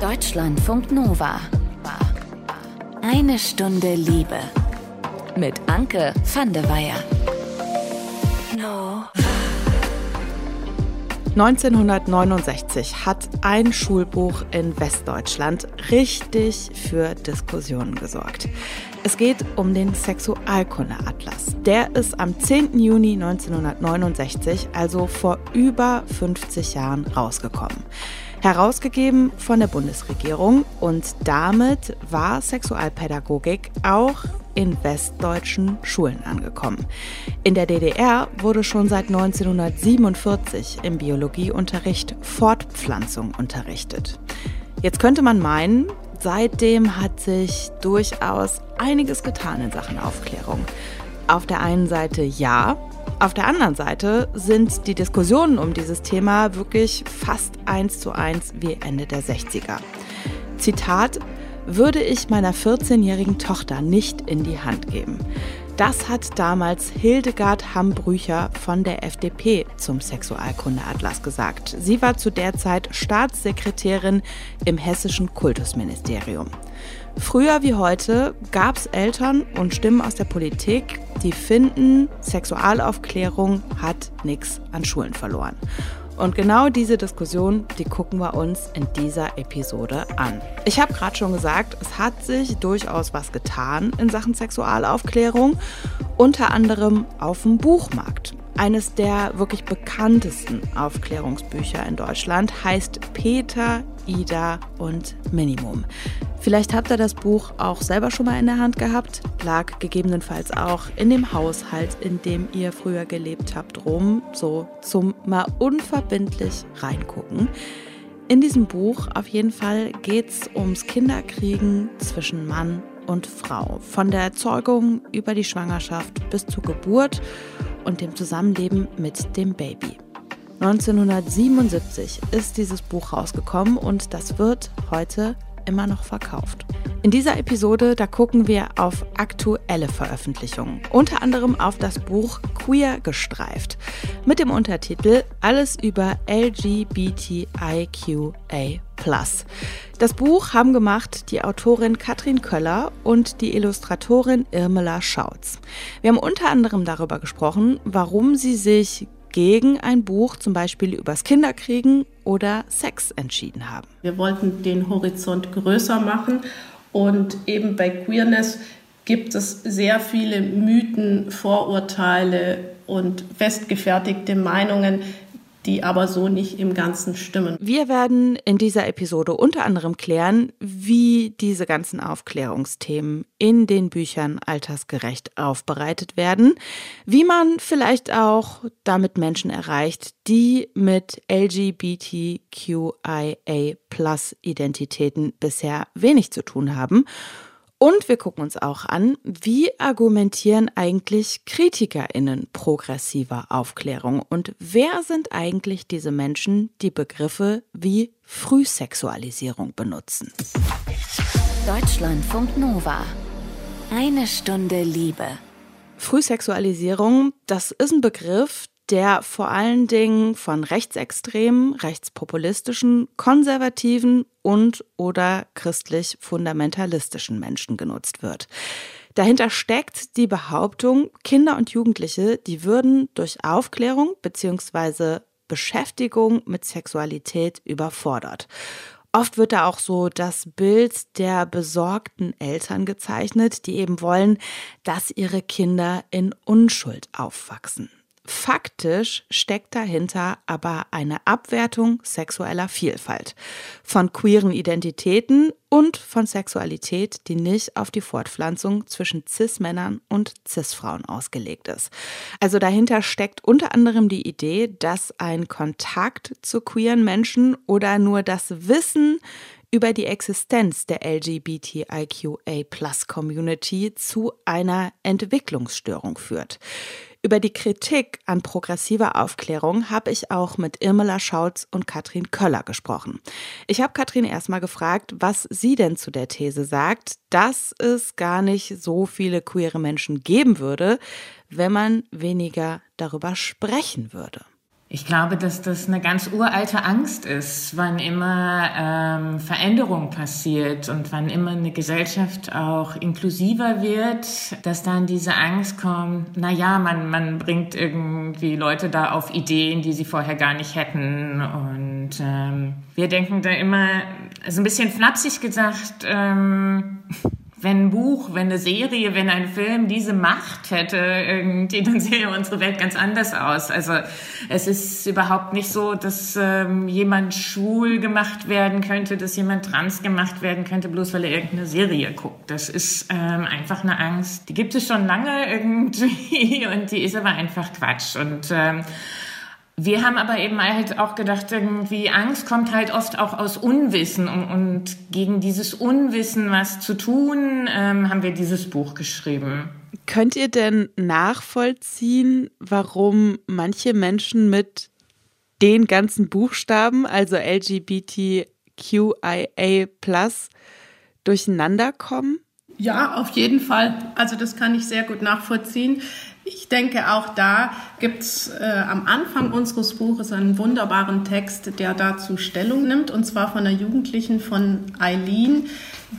Deutschlandfunk Nova. Eine Stunde Liebe. Mit Anke van der Weyer. 1969 hat ein Schulbuch in Westdeutschland richtig für Diskussionen gesorgt. Es geht um den Sexualkundeatlas. Der ist am 10. Juni 1969, also vor über 50 Jahren, rausgekommen. Herausgegeben von der Bundesregierung und damit war Sexualpädagogik auch in westdeutschen Schulen angekommen. In der DDR wurde schon seit 1947 im Biologieunterricht Fortpflanzung unterrichtet. Jetzt könnte man meinen, seitdem hat sich durchaus einiges getan in Sachen Aufklärung. Auf der einen Seite ja, auf der anderen Seite sind die Diskussionen um dieses Thema wirklich fast eins zu eins wie Ende der 60er. Zitat, würde ich meiner 14-jährigen Tochter nicht in die Hand geben. Das hat damals Hildegard Hambrücher von der FDP zum Sexualkundeatlas gesagt. Sie war zu der Zeit Staatssekretärin im hessischen Kultusministerium. Früher wie heute gab es Eltern und Stimmen aus der Politik, die finden, Sexualaufklärung hat nichts an Schulen verloren. Und genau diese Diskussion, die gucken wir uns in dieser Episode an. Ich habe gerade schon gesagt, es hat sich durchaus was getan in Sachen Sexualaufklärung, unter anderem auf dem Buchmarkt. Eines der wirklich bekanntesten Aufklärungsbücher in Deutschland heißt Peter, Ida und Minimum. Vielleicht habt ihr das Buch auch selber schon mal in der Hand gehabt, lag gegebenenfalls auch in dem Haushalt, in dem ihr früher gelebt habt, rum, so zum mal unverbindlich reingucken. In diesem Buch auf jeden Fall geht es ums Kinderkriegen zwischen Mann und Frau. Von der Zeugung über die Schwangerschaft bis zur Geburt und dem Zusammenleben mit dem Baby. 1977 ist dieses Buch rausgekommen und das wird heute immer noch verkauft. In dieser Episode, da gucken wir auf aktuelle Veröffentlichungen, unter anderem auf das Buch Queer gestreift mit dem Untertitel Alles über LGBTIQA+. Das Buch haben gemacht die Autorin Katrin Köller und die Illustratorin Irmela Schautz. Wir haben unter anderem darüber gesprochen, warum sie sich gegen ein Buch zum Beispiel übers Kinderkriegen oder Sex entschieden haben. Wir wollten den Horizont größer machen und eben bei Queerness gibt es sehr viele Mythen, Vorurteile und festgefertigte Meinungen, die aber so nicht im Ganzen stimmen. Wir werden in dieser Episode unter anderem klären, wie diese ganzen Aufklärungsthemen in den Büchern altersgerecht aufbereitet werden, wie man vielleicht auch damit Menschen erreicht, die mit LGBTQIA-Identitäten bisher wenig zu tun haben und wir gucken uns auch an, wie argumentieren eigentlich KritikerInnen progressiver Aufklärung und wer sind eigentlich diese Menschen, die Begriffe wie Frühsexualisierung benutzen. Deutschlandfunk Nova. Eine Stunde Liebe. Frühsexualisierung, das ist ein Begriff, der vor allen Dingen von rechtsextremen, rechtspopulistischen, konservativen und oder christlich fundamentalistischen Menschen genutzt wird. Dahinter steckt die Behauptung, Kinder und Jugendliche, die würden durch Aufklärung bzw. Beschäftigung mit Sexualität überfordert. Oft wird da auch so das Bild der besorgten Eltern gezeichnet, die eben wollen, dass ihre Kinder in Unschuld aufwachsen. Faktisch steckt dahinter aber eine Abwertung sexueller Vielfalt, von queeren Identitäten und von Sexualität, die nicht auf die Fortpflanzung zwischen CIS-Männern und CIS-Frauen ausgelegt ist. Also dahinter steckt unter anderem die Idee, dass ein Kontakt zu queeren Menschen oder nur das Wissen über die Existenz der LGBTIQA-Plus-Community zu einer Entwicklungsstörung führt. Über die Kritik an progressiver Aufklärung habe ich auch mit Irmela Schautz und Katrin Köller gesprochen. Ich habe Katrin erstmal gefragt, was sie denn zu der These sagt, dass es gar nicht so viele queere Menschen geben würde, wenn man weniger darüber sprechen würde. Ich glaube, dass das eine ganz uralte Angst ist, wann immer ähm, Veränderung passiert und wann immer eine Gesellschaft auch inklusiver wird, dass dann diese Angst kommt, na ja, man, man bringt irgendwie Leute da auf Ideen, die sie vorher gar nicht hätten. Und ähm, wir denken da immer, also ein bisschen flapsig gesagt, ähm, wenn ein Buch, wenn eine Serie, wenn ein Film diese Macht hätte, irgendwie, dann sähe unsere Welt ganz anders aus. Also es ist überhaupt nicht so, dass ähm, jemand schwul gemacht werden könnte, dass jemand trans gemacht werden könnte, bloß weil er irgendeine Serie guckt. Das ist ähm, einfach eine Angst. Die gibt es schon lange irgendwie und die ist aber einfach Quatsch. Und ähm, wir haben aber eben halt auch gedacht, irgendwie Angst kommt halt oft auch aus Unwissen und, und gegen dieses Unwissen was zu tun, ähm, haben wir dieses Buch geschrieben. Könnt ihr denn nachvollziehen, warum manche Menschen mit den ganzen Buchstaben, also LGBTQIA+, durcheinander kommen? Ja, auf jeden Fall. Also das kann ich sehr gut nachvollziehen. Ich denke, auch da gibt es äh, am Anfang unseres Buches einen wunderbaren Text, der dazu Stellung nimmt, und zwar von einer Jugendlichen von Eileen,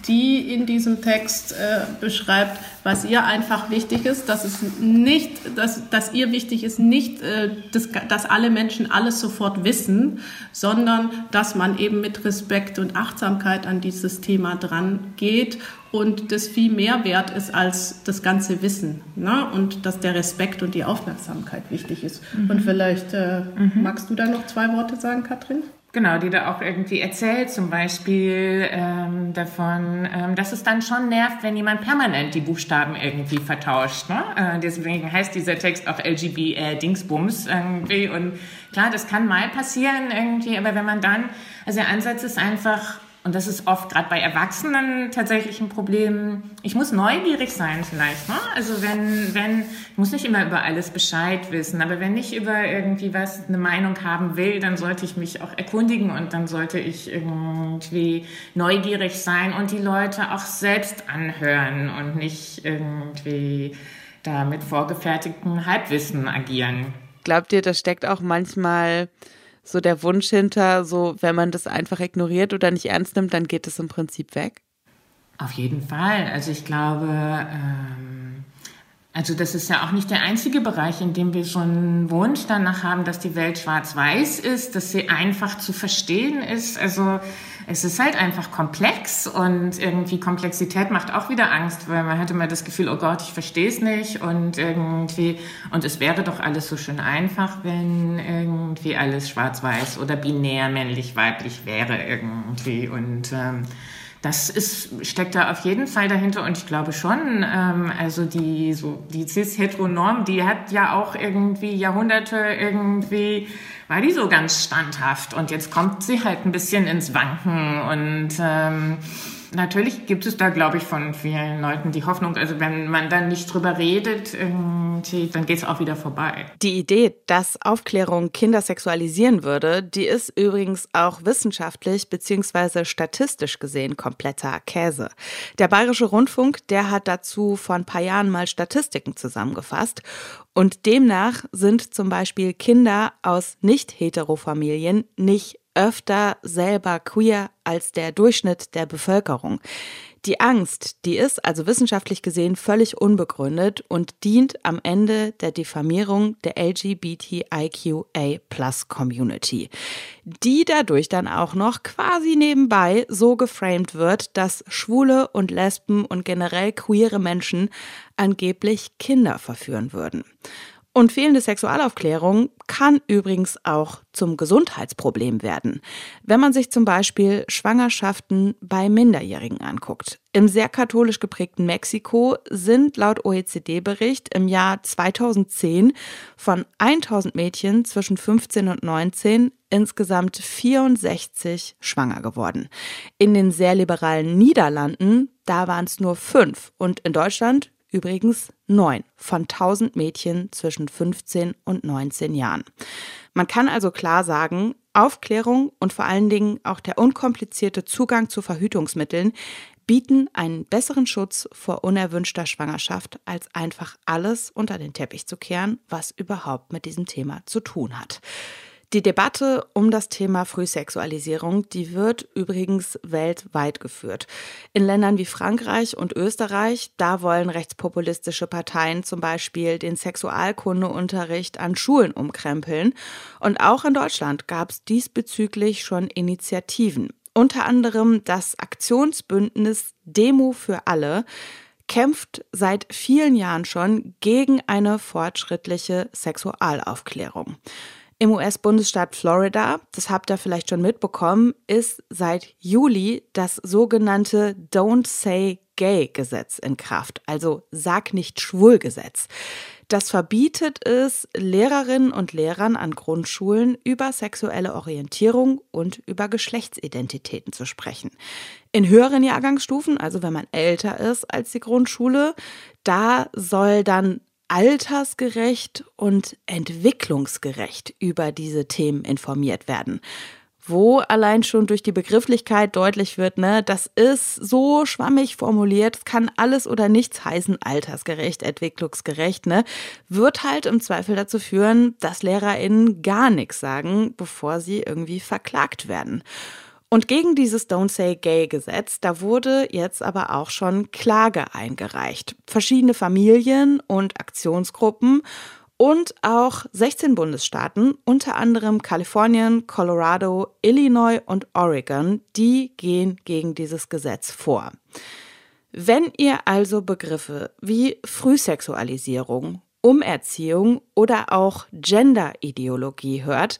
die in diesem Text äh, beschreibt, was ihr einfach wichtig ist, dass es nicht, dass, dass ihr wichtig ist, nicht, äh, dass, dass alle Menschen alles sofort wissen, sondern dass man eben mit Respekt und Achtsamkeit an dieses Thema dran geht und das viel mehr wert ist als das ganze Wissen. Ne? Und dass der Respekt und die Aufmerksamkeit wichtig ist. Mhm. Und vielleicht äh, mhm. magst du da noch zwei Worte sagen, Katrin? Genau, die da auch irgendwie erzählt, zum Beispiel ähm, davon, ähm, dass es dann schon nervt, wenn jemand permanent die Buchstaben irgendwie vertauscht. Ne? Äh, deswegen heißt dieser Text auch LGB äh, Dingsbums irgendwie. Und klar, das kann mal passieren irgendwie, aber wenn man dann, also der Ansatz ist einfach, und das ist oft gerade bei Erwachsenen tatsächlich ein Problem. Ich muss neugierig sein vielleicht. Ne? Also wenn, wenn, ich muss nicht immer über alles Bescheid wissen, aber wenn ich über irgendwie was eine Meinung haben will, dann sollte ich mich auch erkundigen und dann sollte ich irgendwie neugierig sein und die Leute auch selbst anhören und nicht irgendwie da mit vorgefertigtem Halbwissen agieren. Glaubt ihr, das steckt auch manchmal so der Wunsch hinter, so wenn man das einfach ignoriert oder nicht ernst nimmt, dann geht es im Prinzip weg? Auf jeden Fall. Also ich glaube, ähm, also das ist ja auch nicht der einzige Bereich, in dem wir so einen Wunsch danach haben, dass die Welt schwarz-weiß ist, dass sie einfach zu verstehen ist. Also es ist halt einfach komplex und irgendwie Komplexität macht auch wieder Angst, weil man hatte mal das Gefühl, oh Gott, ich verstehe es nicht und irgendwie, und es wäre doch alles so schön einfach, wenn irgendwie alles schwarz-weiß oder binär männlich-weiblich wäre irgendwie. Und ähm, das ist, steckt da auf jeden Fall dahinter und ich glaube schon, ähm, also die, so, die cis-heteronorm, die hat ja auch irgendwie Jahrhunderte irgendwie war die so ganz standhaft. Und jetzt kommt sie halt ein bisschen ins Wanken und ähm, natürlich gibt es da, glaube ich, von vielen Leuten die Hoffnung, also wenn man dann nicht drüber redet, dann geht es auch wieder vorbei. Die Idee, dass Aufklärung Kinder sexualisieren würde, die ist übrigens auch wissenschaftlich bzw. statistisch gesehen kompletter Käse. Der Bayerische Rundfunk, der hat dazu vor ein paar Jahren mal Statistiken zusammengefasst und demnach sind zum Beispiel Kinder aus nicht-hetero-Familien nicht öfter selber queer als der Durchschnitt der Bevölkerung. Die Angst, die ist also wissenschaftlich gesehen völlig unbegründet und dient am Ende der Diffamierung der LGBTIQA-Plus-Community, die dadurch dann auch noch quasi nebenbei so geframed wird, dass schwule und Lesben und generell queere Menschen angeblich Kinder verführen würden. Und fehlende Sexualaufklärung kann übrigens auch zum Gesundheitsproblem werden, wenn man sich zum Beispiel Schwangerschaften bei Minderjährigen anguckt. Im sehr katholisch geprägten Mexiko sind laut OECD-Bericht im Jahr 2010 von 1000 Mädchen zwischen 15 und 19 insgesamt 64 schwanger geworden. In den sehr liberalen Niederlanden, da waren es nur fünf und in Deutschland übrigens neun von 1000 Mädchen zwischen 15 und 19 Jahren. Man kann also klar sagen, Aufklärung und vor allen Dingen auch der unkomplizierte Zugang zu Verhütungsmitteln bieten einen besseren Schutz vor unerwünschter Schwangerschaft, als einfach alles unter den Teppich zu kehren, was überhaupt mit diesem Thema zu tun hat. Die Debatte um das Thema Frühsexualisierung, die wird übrigens weltweit geführt. In Ländern wie Frankreich und Österreich, da wollen rechtspopulistische Parteien zum Beispiel den Sexualkundeunterricht an Schulen umkrempeln. Und auch in Deutschland gab es diesbezüglich schon Initiativen. Unter anderem das Aktionsbündnis Demo für alle kämpft seit vielen Jahren schon gegen eine fortschrittliche Sexualaufklärung. Im US-Bundesstaat Florida, das habt ihr vielleicht schon mitbekommen, ist seit Juli das sogenannte Don't Say Gay Gesetz in Kraft, also Sag nicht schwul Gesetz. Das verbietet es Lehrerinnen und Lehrern an Grundschulen über sexuelle Orientierung und über Geschlechtsidentitäten zu sprechen. In höheren Jahrgangsstufen, also wenn man älter ist als die Grundschule, da soll dann altersgerecht und entwicklungsgerecht über diese Themen informiert werden. Wo allein schon durch die Begrifflichkeit deutlich wird, ne, das ist so schwammig formuliert, es kann alles oder nichts heißen, altersgerecht, entwicklungsgerecht, ne, wird halt im Zweifel dazu führen, dass LehrerInnen gar nichts sagen, bevor sie irgendwie verklagt werden. Und gegen dieses Don't Say Gay Gesetz, da wurde jetzt aber auch schon Klage eingereicht. Verschiedene Familien und Aktionsgruppen und auch 16 Bundesstaaten, unter anderem Kalifornien, Colorado, Illinois und Oregon, die gehen gegen dieses Gesetz vor. Wenn ihr also Begriffe wie Frühsexualisierung, Umerziehung oder auch Genderideologie hört,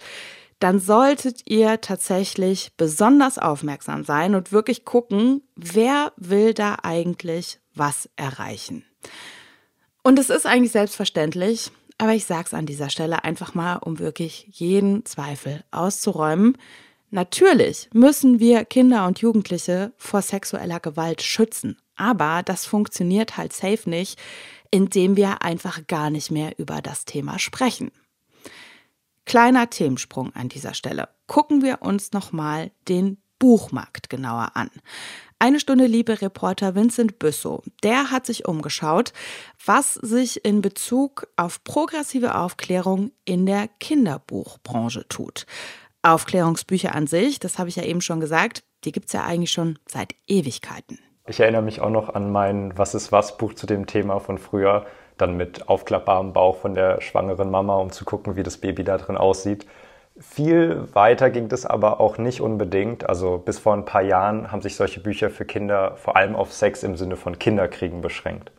dann solltet ihr tatsächlich besonders aufmerksam sein und wirklich gucken, wer will da eigentlich was erreichen. Und es ist eigentlich selbstverständlich, aber ich sage es an dieser Stelle einfach mal, um wirklich jeden Zweifel auszuräumen. Natürlich müssen wir Kinder und Jugendliche vor sexueller Gewalt schützen, aber das funktioniert halt safe nicht, indem wir einfach gar nicht mehr über das Thema sprechen. Kleiner Themensprung an dieser Stelle. Gucken wir uns nochmal den Buchmarkt genauer an. Eine Stunde Liebe Reporter Vincent Büssow, der hat sich umgeschaut, was sich in Bezug auf progressive Aufklärung in der Kinderbuchbranche tut. Aufklärungsbücher an sich, das habe ich ja eben schon gesagt, die gibt es ja eigentlich schon seit Ewigkeiten. Ich erinnere mich auch noch an mein Was ist was Buch zu dem Thema von früher dann mit aufklappbarem Bauch von der schwangeren Mama, um zu gucken, wie das Baby da drin aussieht. Viel weiter ging das aber auch nicht unbedingt. Also bis vor ein paar Jahren haben sich solche Bücher für Kinder vor allem auf Sex im Sinne von Kinderkriegen beschränkt.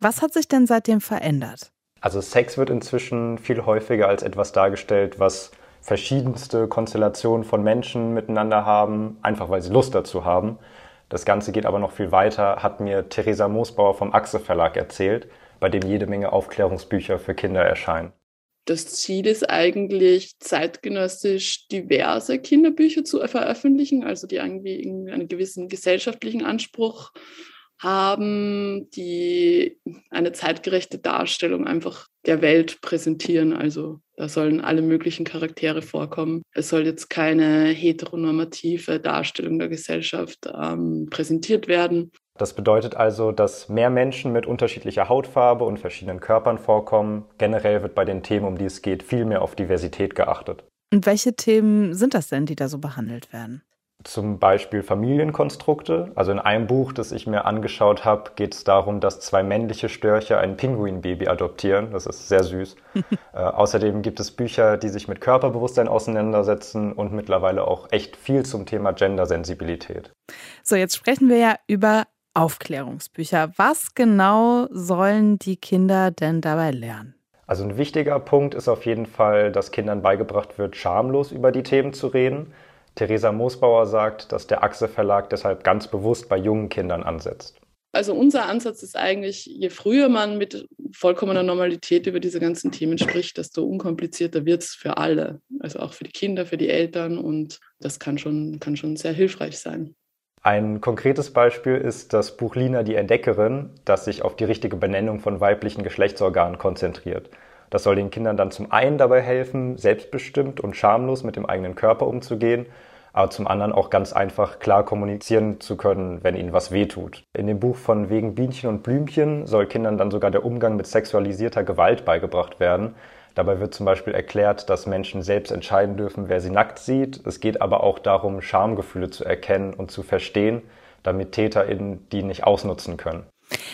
Was hat sich denn seitdem verändert? Also Sex wird inzwischen viel häufiger als etwas dargestellt, was verschiedenste Konstellationen von Menschen miteinander haben, einfach weil sie Lust dazu haben. Das Ganze geht aber noch viel weiter, hat mir Theresa Moosbauer vom Achse Verlag erzählt bei dem jede Menge Aufklärungsbücher für Kinder erscheinen. Das Ziel ist eigentlich, zeitgenössisch diverse Kinderbücher zu veröffentlichen, also die irgendwie einen gewissen gesellschaftlichen Anspruch haben, die eine zeitgerechte Darstellung einfach der Welt präsentieren. Also da sollen alle möglichen Charaktere vorkommen. Es soll jetzt keine heteronormative Darstellung der Gesellschaft ähm, präsentiert werden, das bedeutet also, dass mehr Menschen mit unterschiedlicher Hautfarbe und verschiedenen Körpern vorkommen. Generell wird bei den Themen, um die es geht, viel mehr auf Diversität geachtet. Und welche Themen sind das denn, die da so behandelt werden? Zum Beispiel Familienkonstrukte. Also in einem Buch, das ich mir angeschaut habe, geht es darum, dass zwei männliche Störche ein Pinguinbaby adoptieren. Das ist sehr süß. äh, außerdem gibt es Bücher, die sich mit Körperbewusstsein auseinandersetzen und mittlerweile auch echt viel zum Thema Gendersensibilität. So, jetzt sprechen wir ja über Aufklärungsbücher. Was genau sollen die Kinder denn dabei lernen? Also ein wichtiger Punkt ist auf jeden Fall, dass Kindern beigebracht wird, schamlos über die Themen zu reden. Theresa Moosbauer sagt, dass der Achse Verlag deshalb ganz bewusst bei jungen Kindern ansetzt. Also unser Ansatz ist eigentlich, je früher man mit vollkommener Normalität über diese ganzen Themen spricht, desto unkomplizierter wird es für alle. Also auch für die Kinder, für die Eltern und das kann schon, kann schon sehr hilfreich sein. Ein konkretes Beispiel ist das Buch Lina die Entdeckerin, das sich auf die richtige Benennung von weiblichen Geschlechtsorganen konzentriert. Das soll den Kindern dann zum einen dabei helfen, selbstbestimmt und schamlos mit dem eigenen Körper umzugehen, aber zum anderen auch ganz einfach klar kommunizieren zu können, wenn ihnen was wehtut. In dem Buch von Wegen Bienchen und Blümchen soll Kindern dann sogar der Umgang mit sexualisierter Gewalt beigebracht werden. Dabei wird zum Beispiel erklärt, dass Menschen selbst entscheiden dürfen, wer sie nackt sieht. Es geht aber auch darum, Schamgefühle zu erkennen und zu verstehen, damit TäterInnen die nicht ausnutzen können.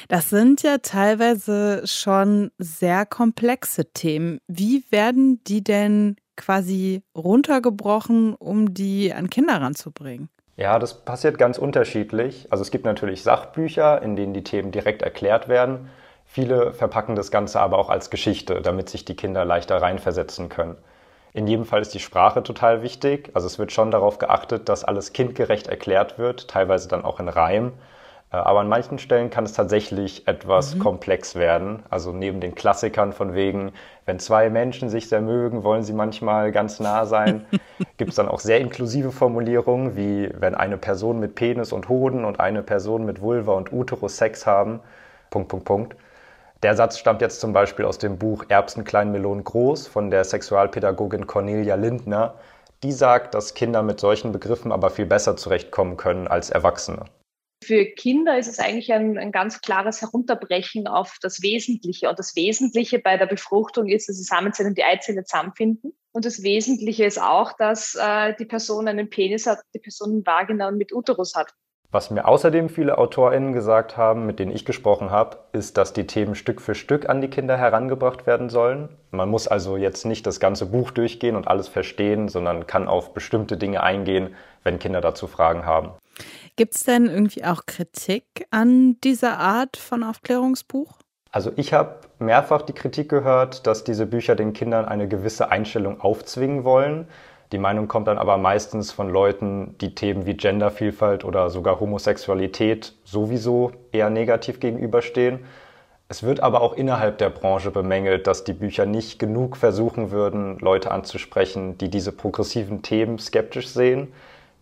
Das sind ja teilweise schon sehr komplexe Themen. Wie werden die denn quasi runtergebrochen, um die an Kinder ranzubringen? Ja, das passiert ganz unterschiedlich. Also es gibt natürlich Sachbücher, in denen die Themen direkt erklärt werden. Viele verpacken das Ganze aber auch als Geschichte, damit sich die Kinder leichter reinversetzen können. In jedem Fall ist die Sprache total wichtig. Also es wird schon darauf geachtet, dass alles kindgerecht erklärt wird, teilweise dann auch in Reim. Äh, aber an manchen Stellen kann es tatsächlich etwas mhm. komplex werden. Also neben den Klassikern von wegen, wenn zwei Menschen sich sehr mögen, wollen sie manchmal ganz nah sein, gibt es dann auch sehr inklusive Formulierungen, wie wenn eine Person mit Penis und Hoden und eine Person mit Vulva und Uterus Sex haben. Punkt, Punkt, Punkt. Der Satz stammt jetzt zum Beispiel aus dem Buch Erbsen, Klein, Melonen, Groß von der Sexualpädagogin Cornelia Lindner. Die sagt, dass Kinder mit solchen Begriffen aber viel besser zurechtkommen können als Erwachsene. Für Kinder ist es eigentlich ein, ein, ganz klares Herunterbrechen auf das Wesentliche. Und das Wesentliche bei der Befruchtung ist, dass die Samenzellen und die Eizelle zusammenfinden. Und das Wesentliche ist auch, dass äh, die Person einen Penis hat, die Person einen Vagina und mit Uterus hat. Was mir außerdem viele AutorInnen gesagt haben, mit denen ich gesprochen habe, ist, dass die Themen Stück für Stück an die Kinder herangebracht werden sollen. Man muss also jetzt nicht das ganze Buch durchgehen und alles verstehen, sondern kann auf bestimmte Dinge eingehen, wenn Kinder dazu Fragen haben. Gibt es denn irgendwie auch Kritik an dieser Art von Aufklärungsbuch? Also ich habe mehrfach die Kritik gehört, dass diese Bücher den Kindern eine gewisse Einstellung aufzwingen wollen. Die Meinung kommt dann aber meistens von Leuten, die Themen wie Gendervielfalt oder sogar Homosexualität sowieso eher negativ gegenüberstehen. Es wird aber auch innerhalb der Branche bemängelt, dass die Bücher nicht genug versuchen würden, Leute anzusprechen, die diese progressiven Themen skeptisch sehen.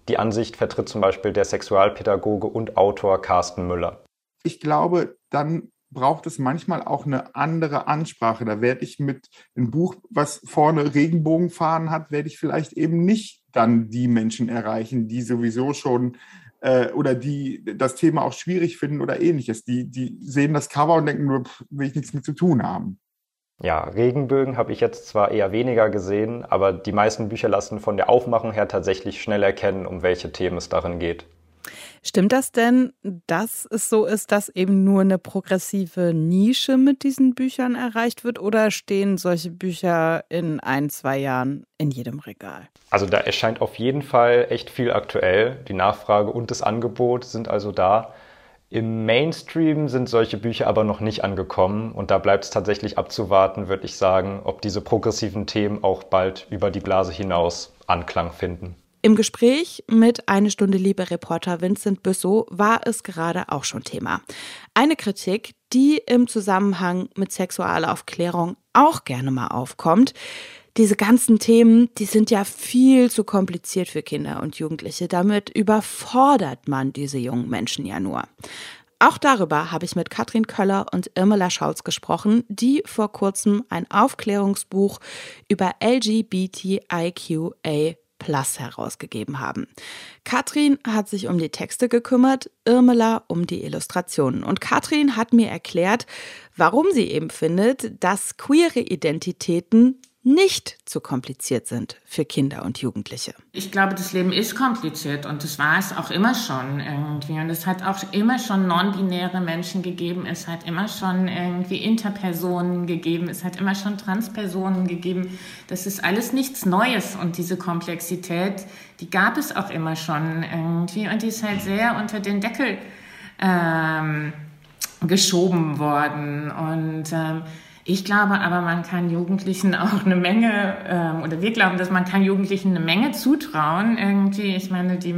Die Ansicht vertritt zum Beispiel der Sexualpädagoge und Autor Carsten Müller. Ich glaube, dann braucht es manchmal auch eine andere Ansprache. Da werde ich mit einem Buch, was vorne Regenbogenfahnen hat, werde ich vielleicht eben nicht dann die Menschen erreichen, die sowieso schon äh, oder die das Thema auch schwierig finden oder ähnliches. Die, die sehen das Cover und denken nur, will ich nichts mit zu tun haben. Ja, Regenbögen habe ich jetzt zwar eher weniger gesehen, aber die meisten Bücher lassen von der Aufmachung her tatsächlich schnell erkennen, um welche Themen es darin geht. Stimmt das denn, dass es so ist, dass eben nur eine progressive Nische mit diesen Büchern erreicht wird oder stehen solche Bücher in ein, zwei Jahren in jedem Regal? Also da erscheint auf jeden Fall echt viel aktuell. Die Nachfrage und das Angebot sind also da. Im Mainstream sind solche Bücher aber noch nicht angekommen und da bleibt es tatsächlich abzuwarten, würde ich sagen, ob diese progressiven Themen auch bald über die Blase hinaus Anklang finden. Im Gespräch mit Eine Stunde Liebe Reporter Vincent Büssow war es gerade auch schon Thema. Eine Kritik, die im Zusammenhang mit Sexualaufklärung auch gerne mal aufkommt, diese ganzen Themen, die sind ja viel zu kompliziert für Kinder und Jugendliche. Damit überfordert man diese jungen Menschen ja nur. Auch darüber habe ich mit Katrin Köller und Irmela Schautz gesprochen, die vor kurzem ein Aufklärungsbuch über LGBTIQA Plus herausgegeben haben. Katrin hat sich um die Texte gekümmert, Irmela um die Illustrationen. Und Katrin hat mir erklärt, warum sie eben findet, dass queere Identitäten nicht zu kompliziert sind für Kinder und Jugendliche. Ich glaube, das Leben ist kompliziert und das war es auch immer schon irgendwie. Und es hat auch immer schon non-binäre Menschen gegeben, es hat immer schon irgendwie Interpersonen gegeben, es hat immer schon Transpersonen gegeben. Das ist alles nichts Neues und diese Komplexität, die gab es auch immer schon irgendwie und die ist halt sehr unter den Deckel ähm, geschoben worden und ähm, ich glaube aber, man kann Jugendlichen auch eine Menge, ähm, oder wir glauben, dass man kann Jugendlichen eine Menge zutrauen. Irgendwie, ich meine, die,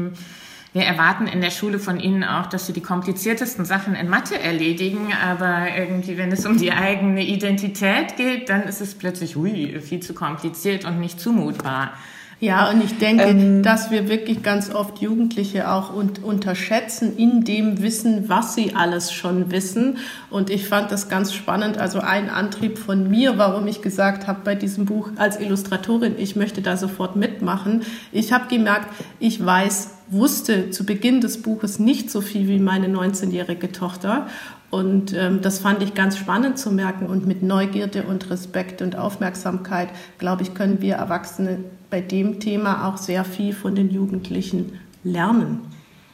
wir erwarten in der Schule von ihnen auch, dass sie die kompliziertesten Sachen in Mathe erledigen, aber irgendwie, wenn es um die eigene Identität geht, dann ist es plötzlich, hui, viel zu kompliziert und nicht zumutbar. Ja, und ich denke, ähm, dass wir wirklich ganz oft Jugendliche auch un unterschätzen in dem Wissen, was sie alles schon wissen. Und ich fand das ganz spannend. Also ein Antrieb von mir, warum ich gesagt habe bei diesem Buch als Illustratorin, ich möchte da sofort mitmachen. Ich habe gemerkt, ich weiß, wusste zu Beginn des Buches nicht so viel wie meine 19-jährige Tochter. Und ähm, das fand ich ganz spannend zu merken. Und mit Neugierde und Respekt und Aufmerksamkeit, glaube ich, können wir Erwachsene bei dem Thema auch sehr viel von den Jugendlichen lernen.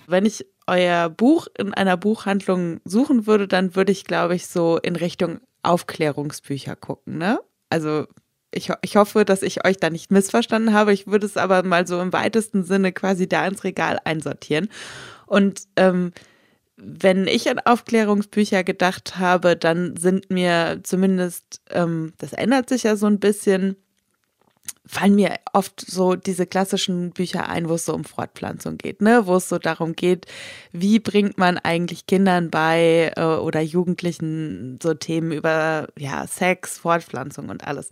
Wenn ich euer Buch in einer Buchhandlung suchen würde, dann würde ich, glaube ich, so in Richtung Aufklärungsbücher gucken. Ne? Also ich, ich hoffe, dass ich euch da nicht missverstanden habe. Ich würde es aber mal so im weitesten Sinne quasi da ins Regal einsortieren. Und ähm, wenn ich an Aufklärungsbücher gedacht habe, dann sind mir zumindest, ähm, das ändert sich ja so ein bisschen, fallen mir oft so diese klassischen Bücher ein, wo es so um Fortpflanzung geht, ne? Wo es so darum geht, wie bringt man eigentlich Kindern bei äh, oder Jugendlichen so Themen über ja, Sex, Fortpflanzung und alles.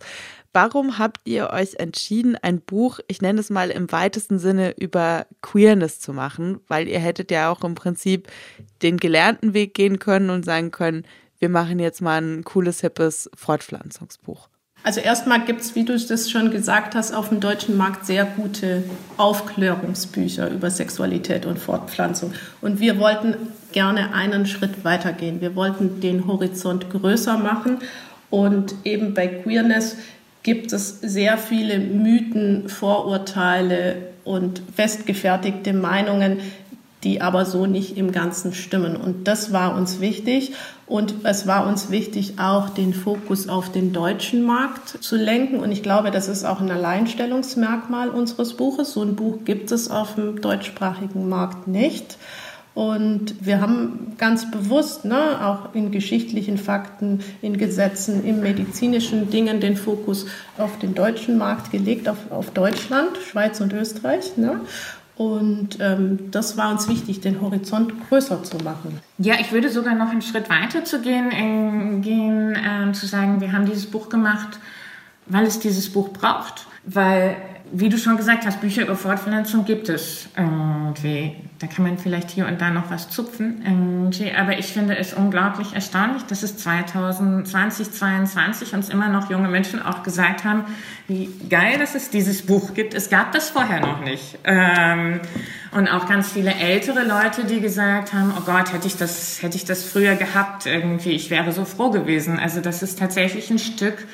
Warum habt ihr euch entschieden, ein Buch, ich nenne es mal im weitesten Sinne, über Queerness zu machen? Weil ihr hättet ja auch im Prinzip den gelernten Weg gehen können und sagen können, wir machen jetzt mal ein cooles, hippes Fortpflanzungsbuch. Also erstmal gibt es, wie du das schon gesagt hast, auf dem deutschen Markt sehr gute Aufklärungsbücher über Sexualität und Fortpflanzung. Und wir wollten gerne einen Schritt weitergehen. Wir wollten den Horizont größer machen und eben bei Queerness gibt es sehr viele Mythen, Vorurteile und festgefertigte Meinungen, die aber so nicht im Ganzen stimmen. Und das war uns wichtig. Und es war uns wichtig, auch den Fokus auf den deutschen Markt zu lenken. Und ich glaube, das ist auch ein Alleinstellungsmerkmal unseres Buches. So ein Buch gibt es auf dem deutschsprachigen Markt nicht. Und wir haben ganz bewusst, ne, auch in geschichtlichen Fakten, in Gesetzen, in medizinischen Dingen den Fokus auf den deutschen Markt gelegt, auf, auf Deutschland, Schweiz und Österreich. Ne? Und ähm, das war uns wichtig, den Horizont größer zu machen. Ja, ich würde sogar noch einen Schritt weiter zu gehen, in, gehen äh, zu sagen, wir haben dieses Buch gemacht, weil es dieses Buch braucht. Weil wie du schon gesagt hast, Bücher über Fortpflanzung gibt es irgendwie. Da kann man vielleicht hier und da noch was zupfen. Irgendwie. Aber ich finde es unglaublich erstaunlich, dass es 2020, 2022 uns immer noch junge Menschen auch gesagt haben, wie geil, dass es dieses Buch gibt. Es gab das vorher noch nicht. Ähm, und auch ganz viele ältere Leute, die gesagt haben, oh Gott, hätte ich das, hätte ich das früher gehabt, irgendwie, ich wäre so froh gewesen. Also das ist tatsächlich ein Stück,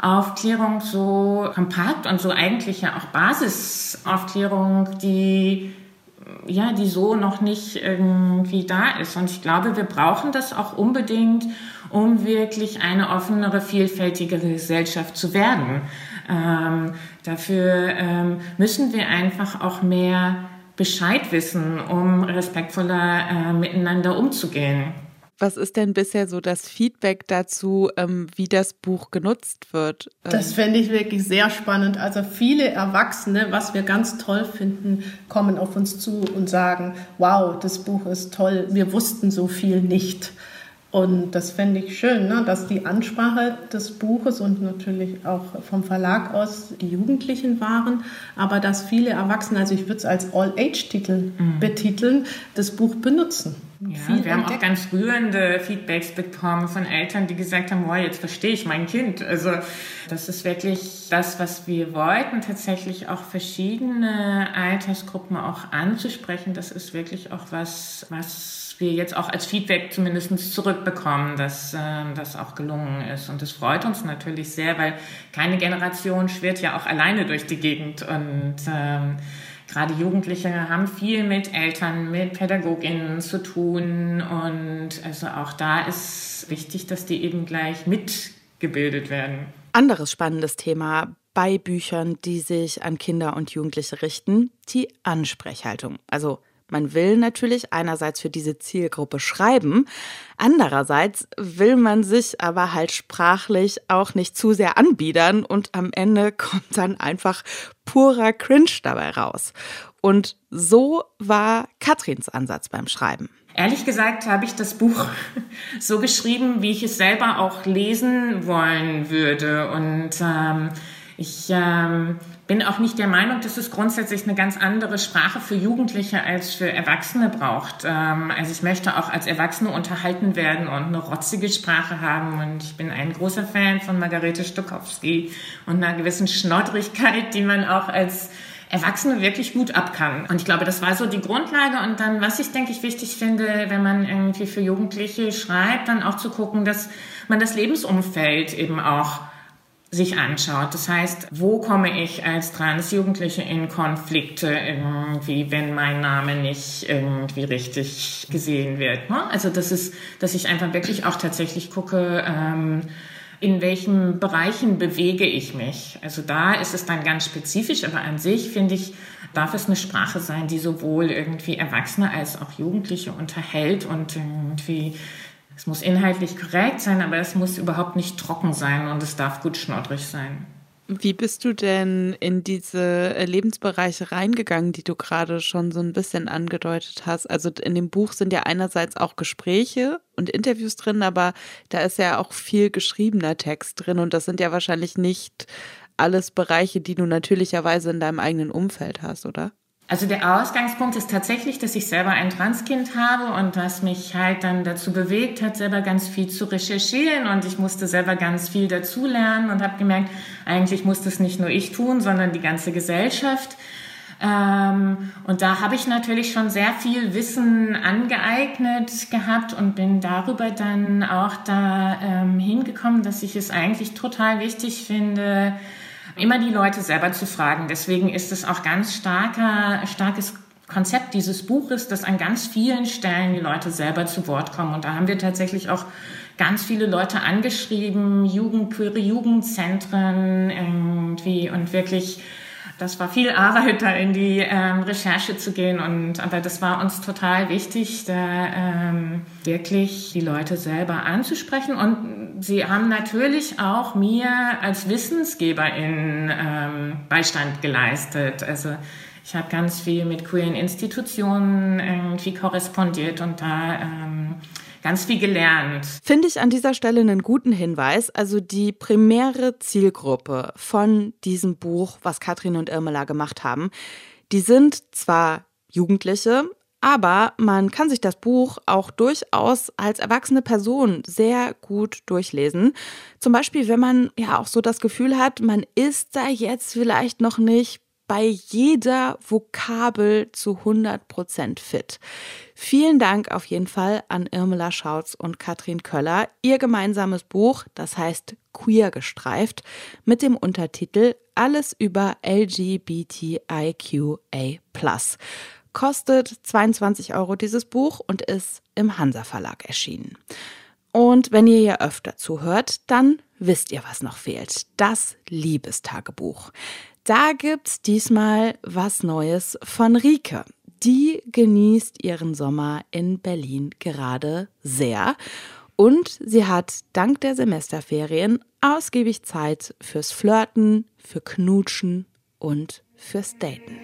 Aufklärung so kompakt und so eigentlich ja auch Basisaufklärung, die ja, die so noch nicht irgendwie da ist. Und ich glaube, wir brauchen das auch unbedingt, um wirklich eine offenere, vielfältigere Gesellschaft zu werden. Ähm, dafür ähm, müssen wir einfach auch mehr Bescheid wissen, um respektvoller äh, miteinander umzugehen. Was ist denn bisher so das Feedback dazu, ähm, wie das Buch genutzt wird? Das fände ich wirklich sehr spannend. Also viele Erwachsene, was wir ganz toll finden, kommen auf uns zu und sagen, wow, das Buch ist toll, wir wussten so viel nicht. Und das fände ich schön, ne? dass die Ansprache des Buches und natürlich auch vom Verlag aus die Jugendlichen waren, aber dass viele Erwachsene, also ich würde es als All-Age-Titel mhm. betiteln, das Buch benutzen. Ja, wir haben auch ganz rührende Feedbacks bekommen von Eltern, die gesagt haben, wow, jetzt verstehe ich mein Kind. Also das ist wirklich das, was wir wollten, tatsächlich auch verschiedene Altersgruppen auch anzusprechen. Das ist wirklich auch was, was wir jetzt auch als Feedback zumindest zurückbekommen, dass äh, das auch gelungen ist. Und das freut uns natürlich sehr, weil keine Generation schwirrt ja auch alleine durch die Gegend. Und ähm, gerade Jugendliche haben viel mit Eltern, mit Pädagoginnen zu tun. Und also auch da ist wichtig, dass die eben gleich mitgebildet werden. Anderes spannendes Thema bei Büchern, die sich an Kinder und Jugendliche richten, die Ansprechhaltung. Also man will natürlich einerseits für diese Zielgruppe schreiben, andererseits will man sich aber halt sprachlich auch nicht zu sehr anbiedern und am Ende kommt dann einfach purer Cringe dabei raus. Und so war Katrins Ansatz beim Schreiben. Ehrlich gesagt habe ich das Buch so geschrieben, wie ich es selber auch lesen wollen würde. Und ähm, ich ähm, bin auch nicht der Meinung, dass es grundsätzlich eine ganz andere Sprache für Jugendliche als für Erwachsene braucht. Ähm, also ich möchte auch als Erwachsene unterhalten werden und eine rotzige Sprache haben. Und ich bin ein großer Fan von Margarete Stokowski und einer gewissen Schnoddrigkeit, die man auch als Erwachsene wirklich gut ab kann. Und ich glaube, das war so die Grundlage. Und dann, was ich denke ich wichtig finde, wenn man irgendwie für Jugendliche schreibt, dann auch zu gucken, dass man das Lebensumfeld eben auch sich anschaut. Das heißt, wo komme ich als Transjugendliche in Konflikte irgendwie, wenn mein Name nicht irgendwie richtig gesehen wird. Ne? Also das ist, dass ich einfach wirklich auch tatsächlich gucke, ähm, in welchen Bereichen bewege ich mich. Also da ist es dann ganz spezifisch, aber an sich finde ich, darf es eine Sprache sein, die sowohl irgendwie Erwachsene als auch Jugendliche unterhält und irgendwie es muss inhaltlich korrekt sein, aber es muss überhaupt nicht trocken sein und es darf gut schnoddrig sein. Wie bist du denn in diese Lebensbereiche reingegangen, die du gerade schon so ein bisschen angedeutet hast? Also in dem Buch sind ja einerseits auch Gespräche und Interviews drin, aber da ist ja auch viel geschriebener Text drin und das sind ja wahrscheinlich nicht alles Bereiche, die du natürlicherweise in deinem eigenen Umfeld hast, oder? Also der Ausgangspunkt ist tatsächlich, dass ich selber ein Transkind habe und was mich halt dann dazu bewegt hat, selber ganz viel zu recherchieren und ich musste selber ganz viel dazulernen und habe gemerkt, eigentlich muss das nicht nur ich tun, sondern die ganze Gesellschaft. Ähm, und da habe ich natürlich schon sehr viel Wissen angeeignet gehabt und bin darüber dann auch da ähm, hingekommen, dass ich es eigentlich total wichtig finde, immer die Leute selber zu fragen. Deswegen ist es auch ganz starker, starkes Konzept dieses Buches, dass an ganz vielen Stellen die Leute selber zu Wort kommen. Und da haben wir tatsächlich auch ganz viele Leute angeschrieben, Jugend, queere Jugendzentren irgendwie und wirklich das war viel Arbeit, da in die ähm, Recherche zu gehen. Und aber das war uns total wichtig, da ähm, wirklich die Leute selber anzusprechen. Und sie haben natürlich auch mir als Wissensgeberin ähm, Beistand geleistet. Also ich habe ganz viel mit queeren Institutionen irgendwie korrespondiert und da ähm, ganz viel gelernt. Finde ich an dieser Stelle einen guten Hinweis. Also die primäre Zielgruppe von diesem Buch, was Katrin und Irmela gemacht haben, die sind zwar Jugendliche, aber man kann sich das Buch auch durchaus als erwachsene Person sehr gut durchlesen. Zum Beispiel, wenn man ja auch so das Gefühl hat, man ist da jetzt vielleicht noch nicht bei jeder Vokabel zu 100% fit. Vielen Dank auf jeden Fall an Irmela Schautz und Katrin Köller. Ihr gemeinsames Buch, das heißt Queer gestreift, mit dem Untertitel Alles über LGBTIQA+. Kostet 22 Euro dieses Buch und ist im Hansa Verlag erschienen. Und wenn ihr hier öfter zuhört, dann wisst ihr, was noch fehlt. Das Liebestagebuch. Da gibt's diesmal was Neues von Rike. Die genießt ihren Sommer in Berlin gerade sehr. Und sie hat dank der Semesterferien ausgiebig Zeit fürs Flirten, für Knutschen und fürs Daten.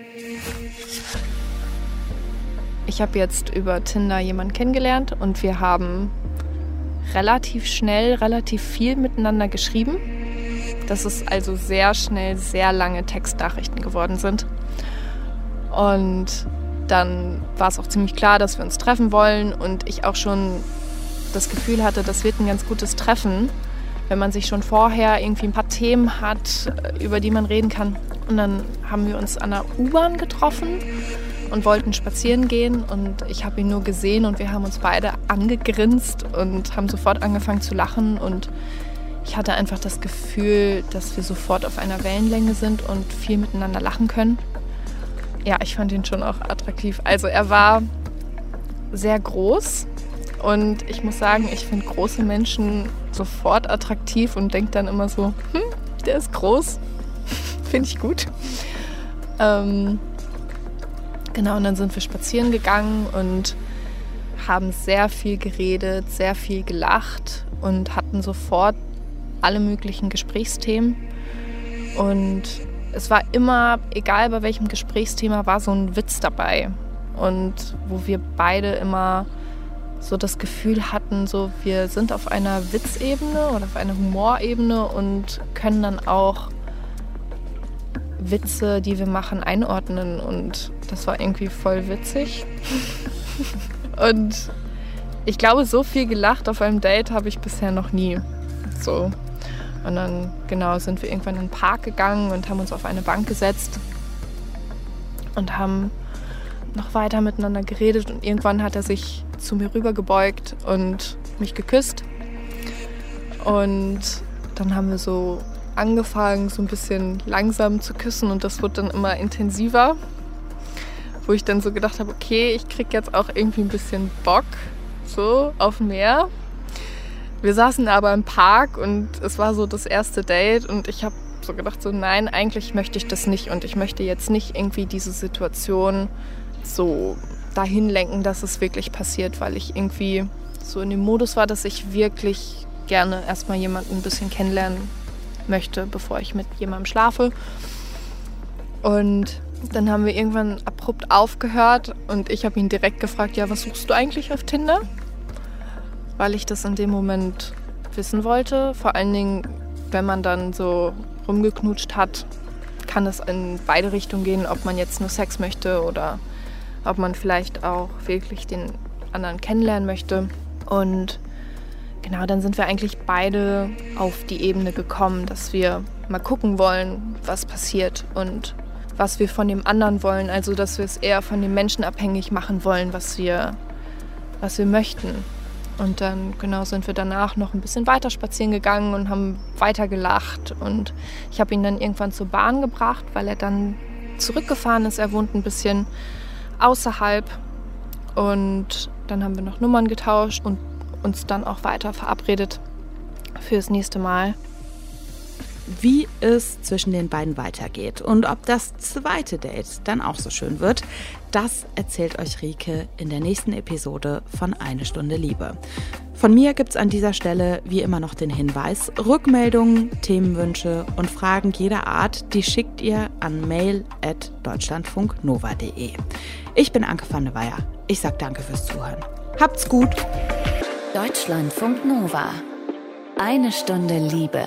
Ich habe jetzt über Tinder jemanden kennengelernt und wir haben relativ schnell, relativ viel miteinander geschrieben dass es also sehr schnell sehr lange Textnachrichten geworden sind. Und dann war es auch ziemlich klar, dass wir uns treffen wollen und ich auch schon das Gefühl hatte, das wird ein ganz gutes Treffen, wenn man sich schon vorher irgendwie ein paar Themen hat, über die man reden kann. Und dann haben wir uns an der U-Bahn getroffen und wollten spazieren gehen und ich habe ihn nur gesehen und wir haben uns beide angegrinst und haben sofort angefangen zu lachen und ich hatte einfach das Gefühl, dass wir sofort auf einer Wellenlänge sind und viel miteinander lachen können. Ja, ich fand ihn schon auch attraktiv. Also er war sehr groß und ich muss sagen, ich finde große Menschen sofort attraktiv und denke dann immer so, hm, der ist groß, finde ich gut. Ähm, genau, und dann sind wir spazieren gegangen und haben sehr viel geredet, sehr viel gelacht und hatten sofort alle möglichen Gesprächsthemen. Und es war immer, egal bei welchem Gesprächsthema, war so ein Witz dabei. Und wo wir beide immer so das Gefühl hatten, so wir sind auf einer Witzebene oder auf einer Humorebene und können dann auch Witze, die wir machen, einordnen. Und das war irgendwie voll witzig. und ich glaube, so viel gelacht auf einem Date habe ich bisher noch nie. So. Und dann, genau, sind wir irgendwann in den Park gegangen und haben uns auf eine Bank gesetzt und haben noch weiter miteinander geredet. Und irgendwann hat er sich zu mir rübergebeugt und mich geküsst. Und dann haben wir so angefangen, so ein bisschen langsam zu küssen und das wurde dann immer intensiver. Wo ich dann so gedacht habe, okay, ich krieg jetzt auch irgendwie ein bisschen Bock so auf mehr. Wir saßen aber im Park und es war so das erste Date und ich habe so gedacht, so nein, eigentlich möchte ich das nicht und ich möchte jetzt nicht irgendwie diese Situation so dahin lenken, dass es wirklich passiert, weil ich irgendwie so in dem Modus war, dass ich wirklich gerne erstmal jemanden ein bisschen kennenlernen möchte, bevor ich mit jemandem schlafe. Und dann haben wir irgendwann abrupt aufgehört und ich habe ihn direkt gefragt, ja, was suchst du eigentlich auf Tinder? Weil ich das in dem Moment wissen wollte. Vor allen Dingen, wenn man dann so rumgeknutscht hat, kann es in beide Richtungen gehen, ob man jetzt nur Sex möchte oder ob man vielleicht auch wirklich den anderen kennenlernen möchte. Und genau, dann sind wir eigentlich beide auf die Ebene gekommen, dass wir mal gucken wollen, was passiert und was wir von dem anderen wollen. Also, dass wir es eher von dem Menschen abhängig machen wollen, was wir, was wir möchten. Und dann, genau, sind wir danach noch ein bisschen weiter spazieren gegangen und haben weiter gelacht. Und ich habe ihn dann irgendwann zur Bahn gebracht, weil er dann zurückgefahren ist. Er wohnt ein bisschen außerhalb. Und dann haben wir noch Nummern getauscht und uns dann auch weiter verabredet fürs nächste Mal. Wie es zwischen den beiden weitergeht und ob das zweite Date dann auch so schön wird, das erzählt euch Rike in der nächsten Episode von Eine Stunde Liebe. Von mir gibt es an dieser Stelle wie immer noch den Hinweis, Rückmeldungen, Themenwünsche und Fragen jeder Art, die schickt ihr an mail.deutschlandfunknova.de. Ich bin Anke van der Weyer. Ich sage danke fürs Zuhören. Habt's gut! Deutschlandfunk Nova. Eine Stunde Liebe.